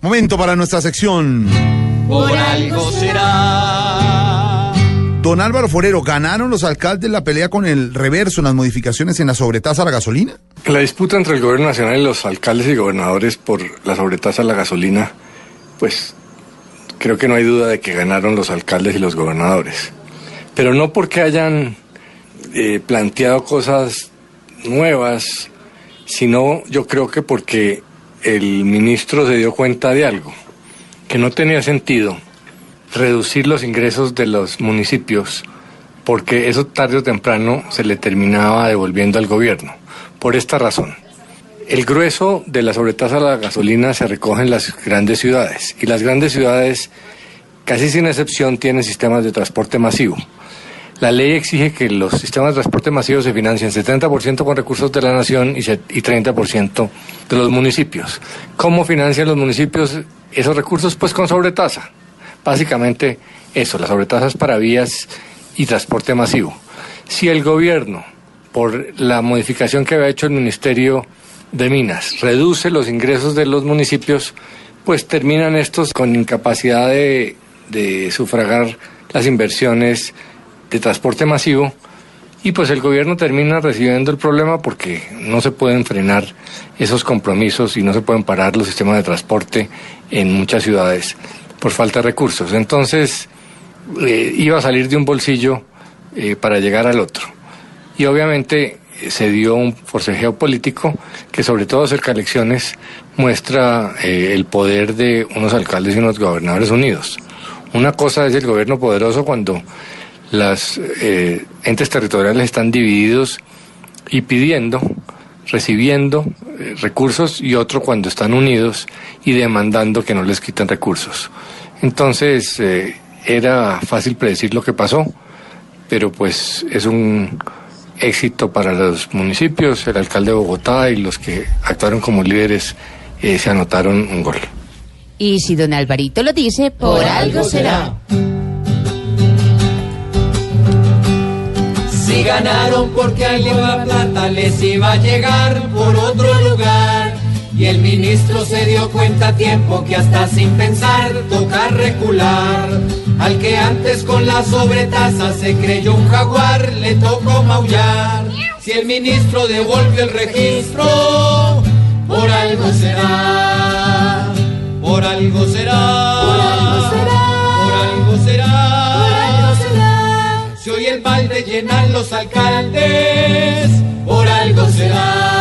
Momento para nuestra sección. Por algo será. Don Álvaro Forero, ¿ganaron los alcaldes la pelea con el reverso en las modificaciones en la sobretasa a la gasolina? La disputa entre el gobierno nacional y los alcaldes y gobernadores por la sobretasa a la gasolina, pues creo que no hay duda de que ganaron los alcaldes y los gobernadores. Pero no porque hayan eh, planteado cosas nuevas, sino yo creo que porque el ministro se dio cuenta de algo, que no tenía sentido reducir los ingresos de los municipios porque eso tarde o temprano se le terminaba devolviendo al gobierno. Por esta razón, el grueso de la sobretasa a la gasolina se recoge en las grandes ciudades y las grandes ciudades, casi sin excepción, tienen sistemas de transporte masivo. La ley exige que los sistemas de transporte masivo se financien 70% con recursos de la nación y 30% de los municipios. ¿Cómo financian los municipios esos recursos? Pues con sobretasa. Básicamente eso, la sobretasa es para vías y transporte masivo. Si el gobierno, por la modificación que había hecho el Ministerio de Minas, reduce los ingresos de los municipios, pues terminan estos con incapacidad de sufragar las inversiones de transporte masivo y pues el gobierno termina recibiendo el problema porque no se pueden frenar esos compromisos y no se pueden parar los sistemas de transporte en muchas ciudades por falta de recursos. Entonces eh, iba a salir de un bolsillo eh, para llegar al otro. Y obviamente eh, se dio un forcejeo político que sobre todo cerca de elecciones muestra el poder de unos alcaldes y unos gobernadores unidos. Una cosa es el gobierno poderoso cuando las eh, entes territoriales están divididos y pidiendo, recibiendo eh, recursos y otro cuando están unidos y demandando que no les quiten recursos. Entonces eh, era fácil predecir lo que pasó, pero pues es un éxito para los municipios, el alcalde de Bogotá y los que actuaron como líderes se anotaron un gol. Y si don Alvarito lo dice, por, algo será. Si ganaron porque alguien la plata les iba a llegar por otro lugar. Y el ministro se dio cuenta a tiempo que hasta sin pensar toca recular. Al que antes con la sobretasa se creyó un jaguar, le tocó maullar. Si el ministro devolvió el registro, por algo será, por algo será. llenan los alcaldes, por algo será.